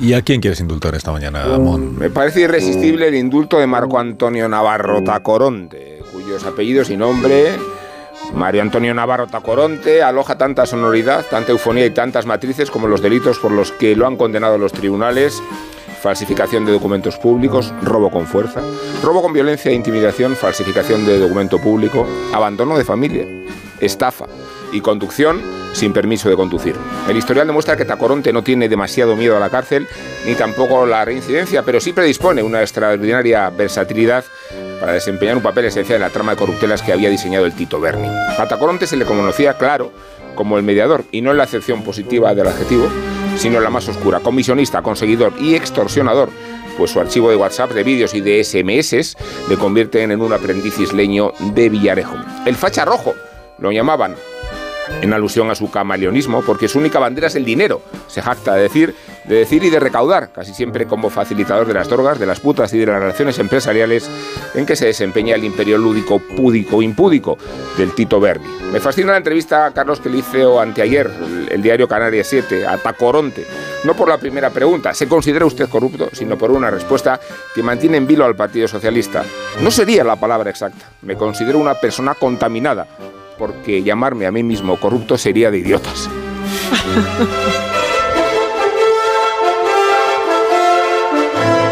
¿Y a quién quieres indultar esta mañana, Amón? Me parece irresistible el indulto de Marco Antonio Navarro Tacoronte, cuyos apellidos y nombre Mario Antonio Navarro Tacoronte aloja tanta sonoridad, tanta eufonía y tantas matrices como los delitos por los que lo han condenado los tribunales. Falsificación de documentos públicos, robo con fuerza, robo con violencia e intimidación, falsificación de documento público, abandono de familia, estafa y conducción sin permiso de conducir. El historial demuestra que Tacoronte no tiene demasiado miedo a la cárcel ni tampoco la reincidencia, pero sí predispone una extraordinaria versatilidad para desempeñar un papel esencial en la trama de corruptelas que había diseñado el Tito Berni. A Tacoronte se le conocía, claro, como el mediador, y no en la acepción positiva del adjetivo, sino la más oscura, comisionista, conseguidor y extorsionador, pues su archivo de WhatsApp, de vídeos y de SMS le convierten en un aprendiz isleño de Villarejo. El facha rojo, lo llamaban, en alusión a su camaleonismo, porque su única bandera es el dinero, se jacta de decir, de decir y de recaudar, casi siempre como facilitador de las drogas, de las putas y de las relaciones empresariales en que se desempeña el imperio lúdico, púdico, impúdico del Tito Verdi. Me fascina la entrevista a Carlos que le hizo anteayer, el, el diario Canarias 7, a Tacoronte, no por la primera pregunta, ¿se considera usted corrupto?, sino por una respuesta que mantiene en vilo al Partido Socialista. No sería la palabra exacta, me considero una persona contaminada, porque llamarme a mí mismo corrupto sería de idiotas.